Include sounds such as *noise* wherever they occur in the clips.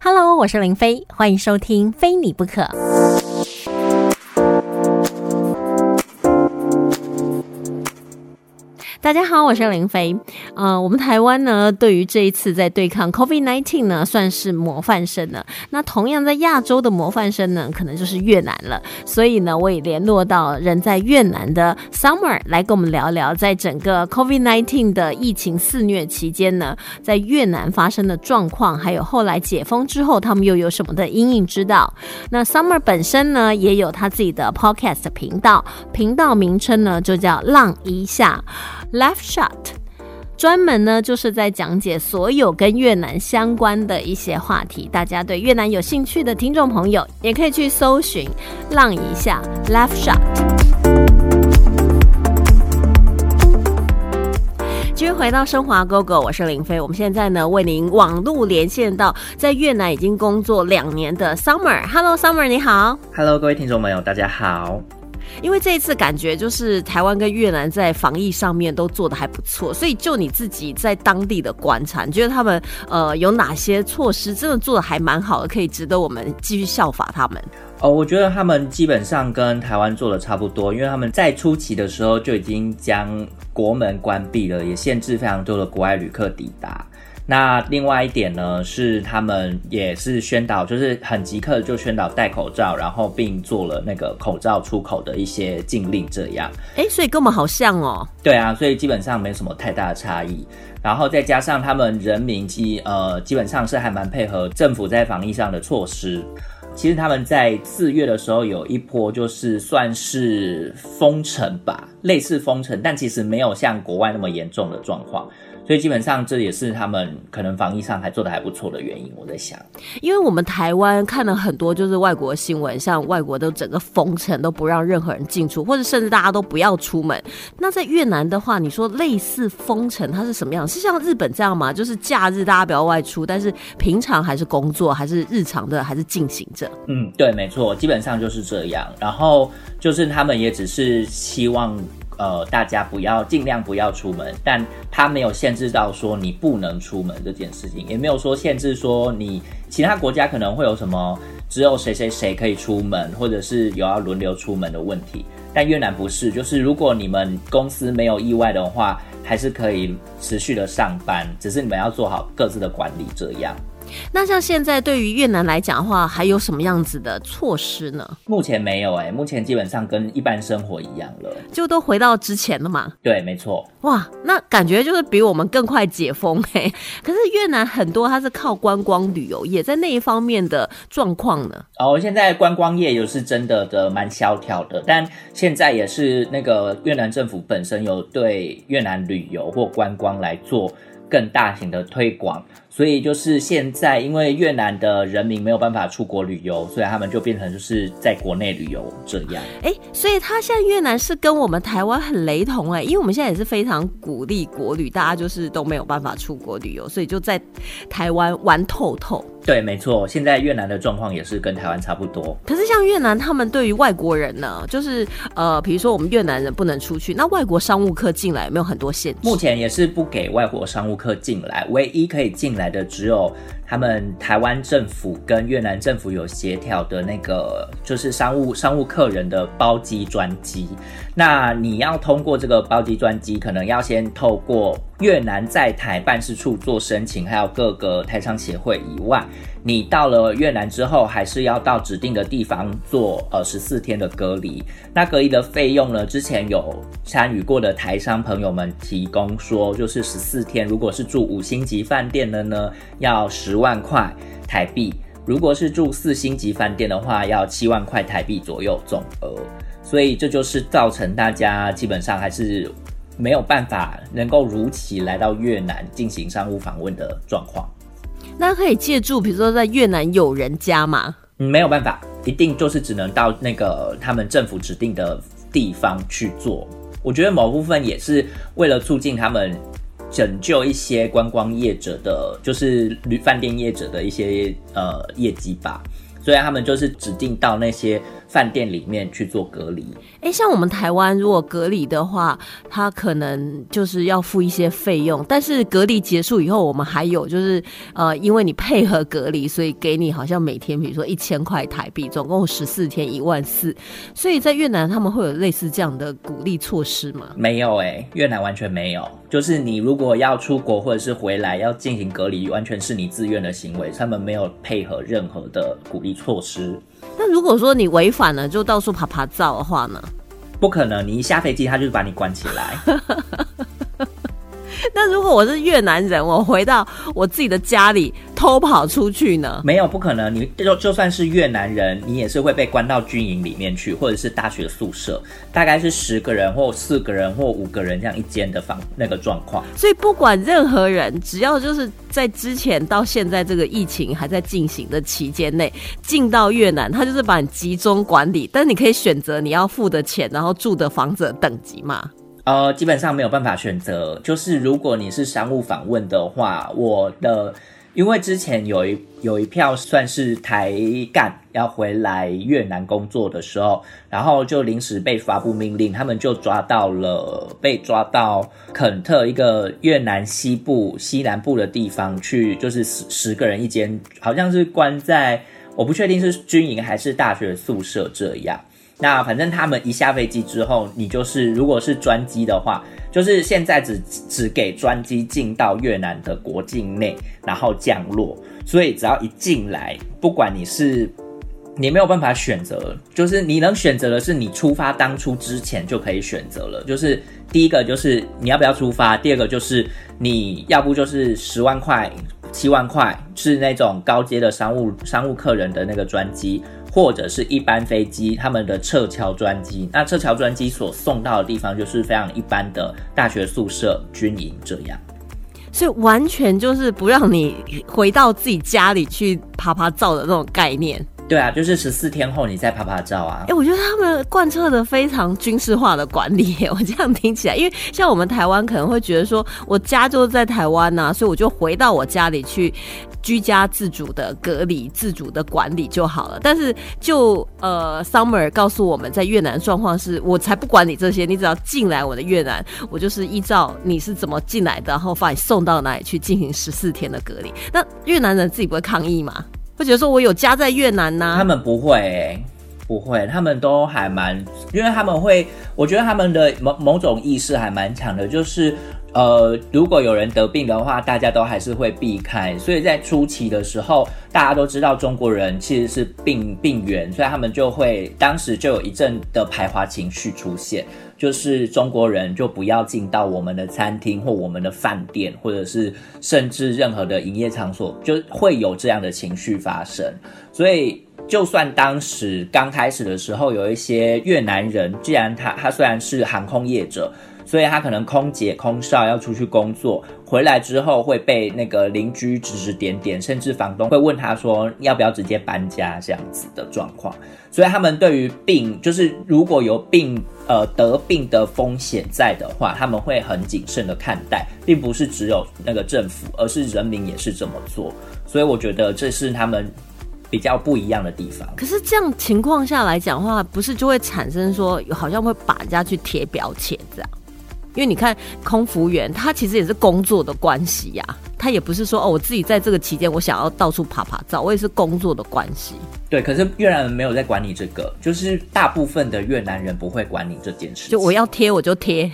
Hello，我是林飞，欢迎收听《非你不可》。大家好，我是林飞。呃，我们台湾呢，对于这一次在对抗 COVID-19 呢，算是模范生了。那同样在亚洲的模范生呢，可能就是越南了。所以呢，我也联络到人在越南的 Summer 来跟我们聊聊，在整个 COVID-19 的疫情肆虐期间呢，在越南发生的状况，还有后来解封之后，他们又有什么的阴影之道。那 Summer 本身呢，也有他自己的 Podcast 频道，频道名称呢就叫浪一下。Left Shot，专门呢就是在讲解所有跟越南相关的一些话题。大家对越南有兴趣的听众朋友，也可以去搜寻“浪一下 Left Shot”。继续回到升华哥哥我是林飞。我们现在呢为您网路连线到在越南已经工作两年的 Summer。Hello Summer，你好。Hello，各位听众朋友，大家好。因为这一次感觉就是台湾跟越南在防疫上面都做的还不错，所以就你自己在当地的观察，你觉得他们呃有哪些措施真的做的还蛮好的，可以值得我们继续效法他们？哦，我觉得他们基本上跟台湾做的差不多，因为他们在初期的时候就已经将国门关闭了，也限制非常多的国外旅客抵达。那另外一点呢，是他们也是宣导，就是很即刻就宣导戴口罩，然后并做了那个口罩出口的一些禁令，这样。哎，所以跟我们好像哦。对啊，所以基本上没什么太大的差异。然后再加上他们人民基呃基本上是还蛮配合政府在防疫上的措施。其实他们在四月的时候有一波就是算是封城吧，类似封城，但其实没有像国外那么严重的状况。所以基本上这也是他们可能防疫上还做的还不错的原因，我在想。因为我们台湾看了很多就是外国新闻，像外国都整个封城都不让任何人进出，或者甚至大家都不要出门。那在越南的话，你说类似封城，它是什么样？是像日本这样吗？就是假日大家不要外出，但是平常还是工作，还是日常的还是进行着？嗯，对，没错，基本上就是这样。然后就是他们也只是希望。呃，大家不要尽量不要出门，但他没有限制到说你不能出门这件事情，也没有说限制说你其他国家可能会有什么只有谁谁谁可以出门，或者是有要轮流出门的问题。但越南不是，就是如果你们公司没有意外的话，还是可以持续的上班，只是你们要做好各自的管理这样。那像现在对于越南来讲的话，还有什么样子的措施呢？目前没有哎，目前基本上跟一般生活一样了，就都回到之前了嘛。对，没错。哇，那感觉就是比我们更快解封哎。*laughs* 可是越南很多它是靠观光旅游业，在那一方面的状况呢？哦，现在观光业也是真的的蛮萧条的，但现在也是那个越南政府本身有对越南旅游或观光来做更大型的推广。所以就是现在，因为越南的人民没有办法出国旅游，所以他们就变成就是在国内旅游这样。哎，所以他现在越南是跟我们台湾很雷同哎，因为我们现在也是非常鼓励国旅，大家就是都没有办法出国旅游，所以就在台湾玩透透。对，没错，现在越南的状况也是跟台湾差不多。可是像越南，他们对于外国人呢，就是呃，比如说我们越南人不能出去，那外国商务客进来有没有很多限制？目前也是不给外国商务客进来，唯一可以进来的只有。他们台湾政府跟越南政府有协调的那个，就是商务商务客人的包机专机。那你要通过这个包机专机，可能要先透过越南在台办事处做申请，还有各个台商协会以外。你到了越南之后，还是要到指定的地方做呃十四天的隔离。那隔离的费用呢？之前有参与过的台商朋友们提供说，就是十四天，如果是住五星级饭店的呢，要十万块台币；如果是住四星级饭店的话，要七万块台币左右总额。所以这就是造成大家基本上还是没有办法能够如期来到越南进行商务访问的状况。那可以借助，比如说在越南有人家吗？没有办法，一定就是只能到那个他们政府指定的地方去做。我觉得某部分也是为了促进他们拯救一些观光业者的，就是旅饭店业者的一些呃业绩吧。所以他们就是指定到那些饭店里面去做隔离。哎，像我们台湾如果隔离的话，他可能就是要付一些费用，但是隔离结束以后，我们还有就是呃，因为你配合隔离，所以给你好像每天比如说一千块台币，总共十四天一万四。所以在越南他们会有类似这样的鼓励措施吗？没有哎，越南完全没有。就是你如果要出国或者是回来要进行隔离，完全是你自愿的行为，他们没有配合任何的鼓励措施。那如果说你违反了，就到处爬爬照的话呢？不可能，你一下飞机，他就把你关起来。*laughs* *laughs* 那如果我是越南人，我回到我自己的家里偷跑出去呢？没有，不可能。你就就算是越南人，你也是会被关到军营里面去，或者是大学宿舍，大概是十个人或四个人或五个人这样一间的房那个状况。所以不管任何人，只要就是在之前到现在这个疫情还在进行的期间内进到越南，他就是把你集中管理，但你可以选择你要付的钱，然后住的房子的等级嘛。呃，基本上没有办法选择。就是如果你是商务访问的话，我的因为之前有一有一票算是台干要回来越南工作的时候，然后就临时被发布命令，他们就抓到了被抓到肯特一个越南西部西南部的地方去，就是十十个人一间，好像是关在我不确定是军营还是大学宿舍这样。那反正他们一下飞机之后，你就是如果是专机的话，就是现在只只给专机进到越南的国境内，然后降落。所以只要一进来，不管你是你没有办法选择，就是你能选择的是你出发当初之前就可以选择了。就是第一个就是你要不要出发，第二个就是你要不就是十万块、七万块是那种高阶的商务商务客人的那个专机。或者是一般飞机，他们的撤侨专机，那撤侨专机所送到的地方就是非常一般的大学宿舍、军营这样，所以完全就是不让你回到自己家里去拍拍照的那种概念。对啊，就是十四天后你再拍拍照啊。哎，我觉得他们贯彻的非常军事化的管理，我这样听起来，因为像我们台湾可能会觉得说，我家就在台湾呐，所以我就回到我家里去。居家自主的隔离、自主的管理就好了。但是，就呃，Summer 告诉我们在越南状况是，我才不管你这些，你只要进来我的越南，我就是依照你是怎么进来的，然后把你送到哪里去进行十四天的隔离。那越南人自己不会抗议吗？会觉得说我有家在越南呢？他们不会，不会，他们都还蛮，因为他们会，我觉得他们的某某种意识还蛮强的，就是。呃，如果有人得病的话，大家都还是会避开。所以在初期的时候，大家都知道中国人其实是病病源，所以他们就会当时就有一阵的排华情绪出现，就是中国人就不要进到我们的餐厅或我们的饭店，或者是甚至任何的营业场所，就会有这样的情绪发生。所以，就算当时刚开始的时候，有一些越南人，既然他他虽然是航空业者。所以他可能空姐、空少要出去工作，回来之后会被那个邻居指指点点，甚至房东会问他说要不要直接搬家这样子的状况。所以他们对于病，就是如果有病呃得病的风险在的话，他们会很谨慎的看待，并不是只有那个政府，而是人民也是这么做。所以我觉得这是他们比较不一样的地方。可是这样情况下来讲话，不是就会产生说好像会把人家去贴标签这样？因为你看，空服员他其实也是工作的关系呀，他也不是说哦，我自己在这个期间我想要到处爬爬照，我也是工作的关系。对，可是越南人没有在管你这个，就是大部分的越南人不会管你这件事。就我要贴我就贴，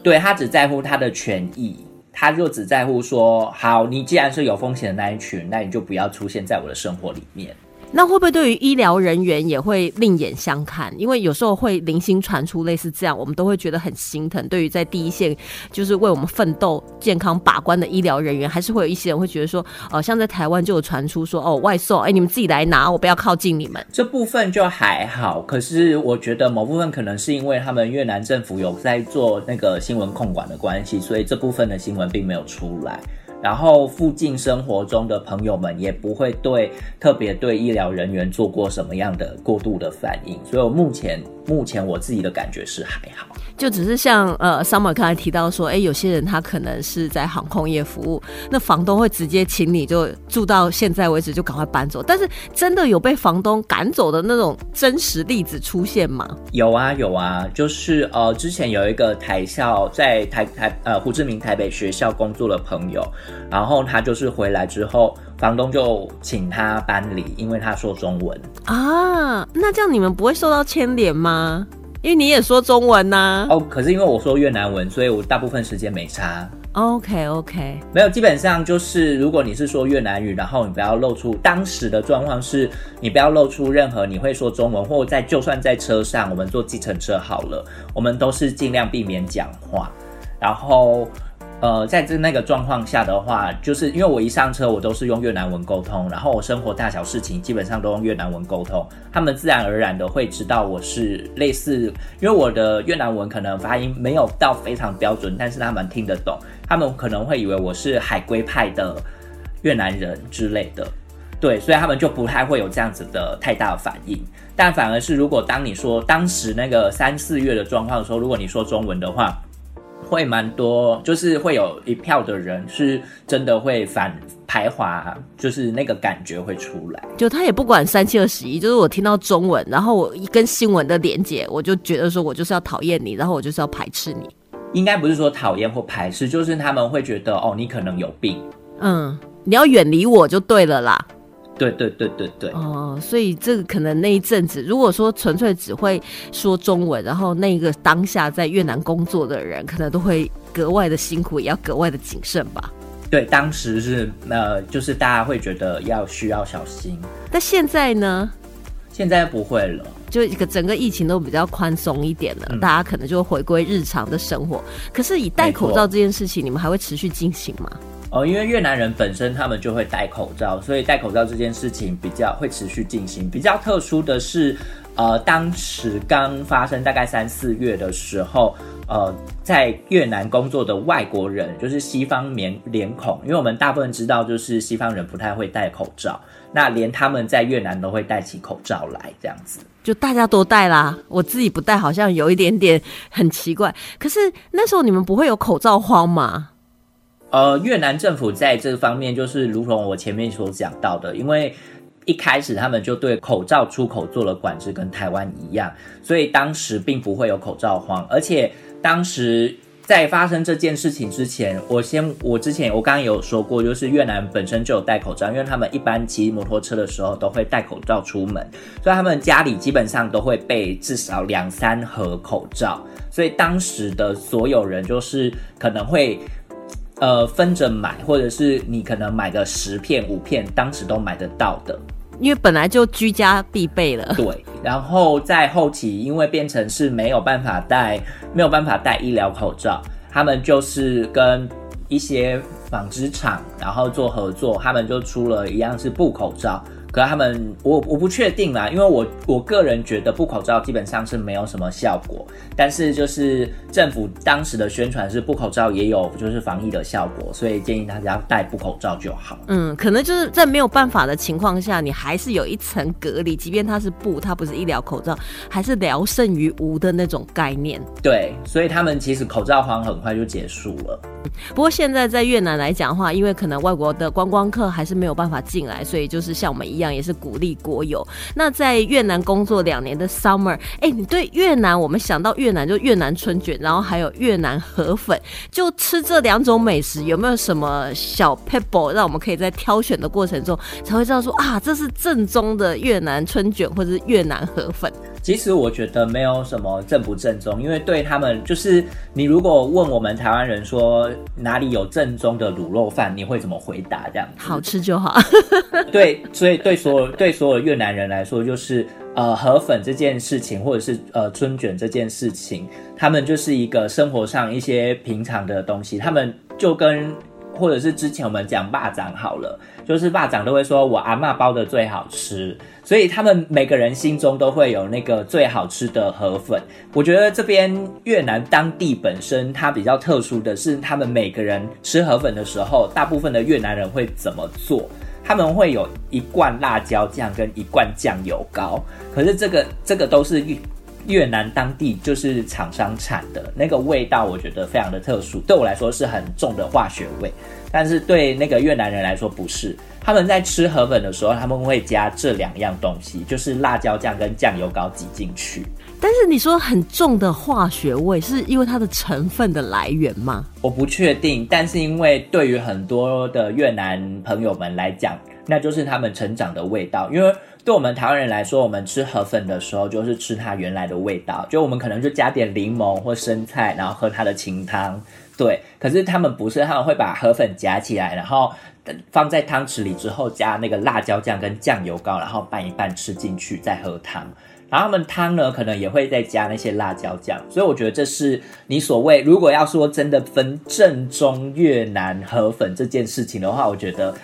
对他只在乎他的权益，他就只在乎说，好，你既然是有风险的那一群，那你就不要出现在我的生活里面。那会不会对于医疗人员也会另眼相看？因为有时候会零星传出类似这样，我们都会觉得很心疼。对于在第一线就是为我们奋斗、健康把关的医疗人员，还是会有一些人会觉得说，哦，像在台湾就有传出说，哦，外送，哎，你们自己来拿，我不要靠近你们。这部分就还好，可是我觉得某部分可能是因为他们越南政府有在做那个新闻控管的关系，所以这部分的新闻并没有出来。然后附近生活中的朋友们也不会对特别对医疗人员做过什么样的过度的反应，所以我目前目前我自己的感觉是还好。就只是像呃，Summer 刚才提到说，哎，有些人他可能是在航空业服务，那房东会直接请你就住到现在为止就赶快搬走。但是真的有被房东赶走的那种真实例子出现吗？有啊有啊，就是呃，之前有一个台校在台台呃胡志明台北学校工作的朋友，然后他就是回来之后，房东就请他搬离，因为他说中文啊。那这样你们不会受到牵连吗？因为你也说中文呐。哦，可是因为我说越南文，所以我大部分时间没差。OK OK，没有，基本上就是如果你是说越南语，然后你不要露出当时的状况是，你不要露出任何你会说中文，或在就算在车上，我们坐计程车好了，我们都是尽量避免讲话，然后。呃，在这那个状况下的话，就是因为我一上车，我都是用越南文沟通，然后我生活大小事情基本上都用越南文沟通，他们自然而然的会知道我是类似，因为我的越南文可能发音没有到非常标准，但是他们听得懂，他们可能会以为我是海归派的越南人之类的，对，所以他们就不太会有这样子的太大的反应，但反而是如果当你说当时那个三四月的状况的时候，如果你说中文的话。会蛮多，就是会有一票的人是真的会反排华，就是那个感觉会出来。就他也不管三七二十一，就是我听到中文，然后我一跟新闻的连接，我就觉得说我就是要讨厌你，然后我就是要排斥你。应该不是说讨厌或排斥，就是他们会觉得哦，你可能有病。嗯，你要远离我就对了啦。对对对对对哦，所以这个可能那一阵子，如果说纯粹只会说中文，然后那个当下在越南工作的人，可能都会格外的辛苦，也要格外的谨慎吧。对，当时是呃，就是大家会觉得要需要小心。但现在呢？现在不会了，就一个整个疫情都比较宽松一点了，大家可能就回归日常的生活。可是以戴口罩这件事情，你们还会持续进行吗？哦，因为越南人本身他们就会戴口罩，所以戴口罩这件事情比较会持续进行。比较特殊的是，呃，当时刚发生大概三四月的时候，呃，在越南工作的外国人，就是西方面脸孔，因为我们大部分知道，就是西方人不太会戴口罩，那连他们在越南都会戴起口罩来，这样子，就大家都戴啦。我自己不戴，好像有一点点很奇怪。可是那时候你们不会有口罩荒吗？呃，越南政府在这方面就是如同我前面所讲到的，因为一开始他们就对口罩出口做了管制，跟台湾一样，所以当时并不会有口罩荒。而且当时在发生这件事情之前，我先我之前我刚刚有说过，就是越南本身就有戴口罩，因为他们一般骑摩托车的时候都会戴口罩出门，所以他们家里基本上都会备至少两三盒口罩，所以当时的所有人就是可能会。呃，分着买，或者是你可能买个十片、五片，当时都买得到的，因为本来就居家必备了。对，然后在后期，因为变成是没有办法戴，没有办法戴医疗口罩，他们就是跟一些纺织厂，然后做合作，他们就出了一样是布口罩。可他们，我我不确定啦，因为我我个人觉得布口罩基本上是没有什么效果，但是就是政府当时的宣传是布口罩也有就是防疫的效果，所以建议大家戴布口罩就好。嗯，可能就是在没有办法的情况下，你还是有一层隔离，即便它是布，它不是医疗口罩，还是聊胜于无的那种概念。对，所以他们其实口罩荒很快就结束了。不过现在在越南来讲的话，因为可能外国的观光客还是没有办法进来，所以就是像我们一样。也是鼓励国有。那在越南工作两年的 Summer，哎，你对越南，我们想到越南就越南春卷，然后还有越南河粉，就吃这两种美食，有没有什么小 pebble 让我们可以在挑选的过程中才会知道说啊，这是正宗的越南春卷或者是越南河粉？其实我觉得没有什么正不正宗，因为对他们就是你如果问我们台湾人说哪里有正宗的卤肉饭，你会怎么回答？这样好吃就好。*laughs* *laughs* 对，所以对所有对所有越南人来说，就是呃河粉这件事情，或者是呃春卷这件事情，他们就是一个生活上一些平常的东西，他们就跟。或者是之前我们讲霸掌好了，就是霸长都会说我阿妈包的最好吃，所以他们每个人心中都会有那个最好吃的河粉。我觉得这边越南当地本身它比较特殊的是，他们每个人吃河粉的时候，大部分的越南人会怎么做？他们会有一罐辣椒酱跟一罐酱油膏，可是这个这个都是越南当地就是厂商产的那个味道，我觉得非常的特殊，对我来说是很重的化学味，但是对那个越南人来说不是。他们在吃河粉的时候，他们会加这两样东西，就是辣椒酱跟酱油膏挤进去。但是你说很重的化学味，是因为它的成分的来源吗？我不确定，但是因为对于很多的越南朋友们来讲，那就是他们成长的味道。因为对我们台湾人来说，我们吃河粉的时候，就是吃它原来的味道，就我们可能就加点柠檬或生菜，然后喝它的清汤。对，可是他们不是，他们会把河粉夹起来，然后放在汤匙里之后，加那个辣椒酱跟酱油膏，然后拌一拌吃进去，再喝汤。然后他们汤呢，可能也会再加那些辣椒酱。所以我觉得这是你所谓，如果要说真的分正宗越南河粉这件事情的话，我觉得，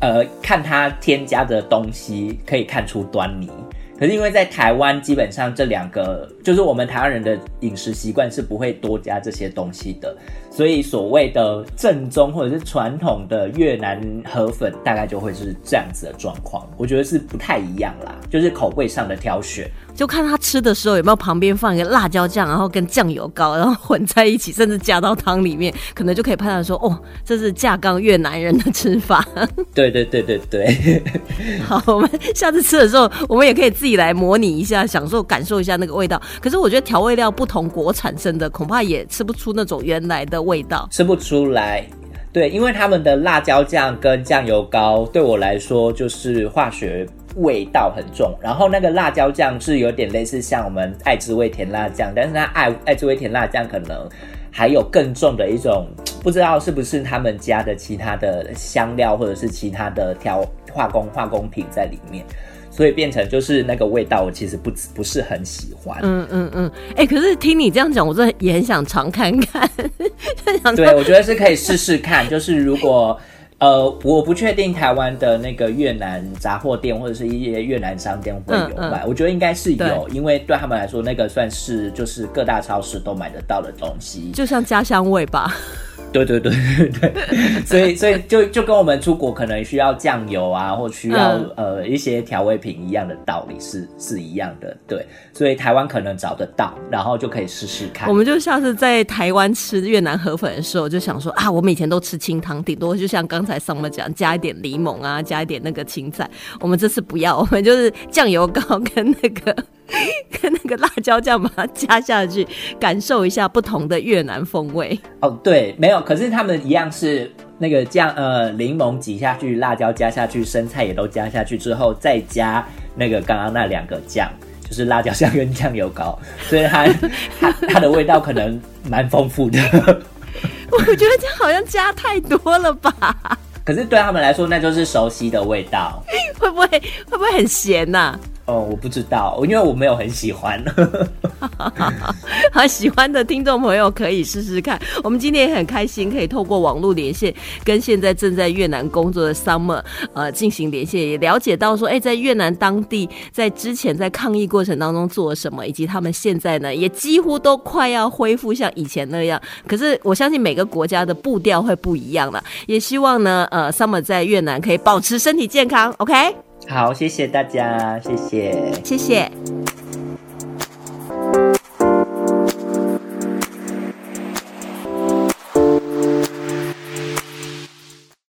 呃，看它添加的东西可以看出端倪。可是因为在台湾，基本上这两个就是我们台湾人的饮食习惯是不会多加这些东西的，所以所谓的正宗或者是传统的越南河粉，大概就会是这样子的状况。我觉得是不太一样啦，就是口味上的挑选。就看他吃的时候有没有旁边放一个辣椒酱，然后跟酱油膏，然后混在一起，甚至加到汤里面，可能就可以判断说，哦，这是架杠越南人的吃法。对对对对对。*laughs* 好，我们下次吃的时候，我们也可以自己来模拟一下，享受感受一下那个味道。可是我觉得调味料不同国产生的，恐怕也吃不出那种原来的味道，吃不出来。对，因为他们的辣椒酱跟酱油膏对我来说就是化学。味道很重，然后那个辣椒酱是有点类似像我们爱滋味甜辣酱，但是它爱爱滋味甜辣酱可能还有更重的一种，不知道是不是他们家的其他的香料或者是其他的调化工化工品在里面，所以变成就是那个味道，我其实不不是很喜欢。嗯嗯嗯，哎，可是听你这样讲，我真的也很想尝看看。*laughs* 对，我觉得是可以试试看，就是如果。呃，我不确定台湾的那个越南杂货店或者是一些越南商店会有卖，我觉得应该是有，因为对他们来说，那个算是就是各大超市都买得到的东西，就像家乡味吧。对对对 *laughs* 对 *laughs* 对，所以所以就就跟我们出国可能需要酱油啊，或需要呃一些调味品一样的道理是是一样的。对，所以台湾可能找得到，然后就可以试试看。我们就下次在台湾吃越南河粉的时候，就想说啊，我们以前都吃清汤，顶多就像刚才上面讲，加一点柠檬啊，加一点那个青菜。我们这次不要，我们就是酱油膏跟那个。跟那个辣椒酱把它加下去，感受一下不同的越南风味。哦，对，没有，可是他们一样是那个酱，呃，柠檬挤下去，辣椒加下去，生菜也都加下去之后，再加那个刚刚那两个酱，就是辣椒酱跟酱油膏，所以它 *laughs* 它它的味道可能蛮丰富的。我觉得这好像加太多了吧？可是对他们来说，那就是熟悉的味道。*laughs* 会不会会不会很咸呐？哦，我不知道，因为我没有很喜欢。*laughs* 好，喜欢的听众朋友可以试试看。我们今天也很开心，可以透过网络连线，跟现在正在越南工作的 Summer 呃进行连线，也了解到说，哎，在越南当地，在之前在抗疫过程当中做了什么，以及他们现在呢，也几乎都快要恢复像以前那样。可是我相信每个国家的步调会不一样了，也希望呢，呃，Summer 在越南可以保持身体健康。OK。好，谢谢大家，谢谢，谢谢。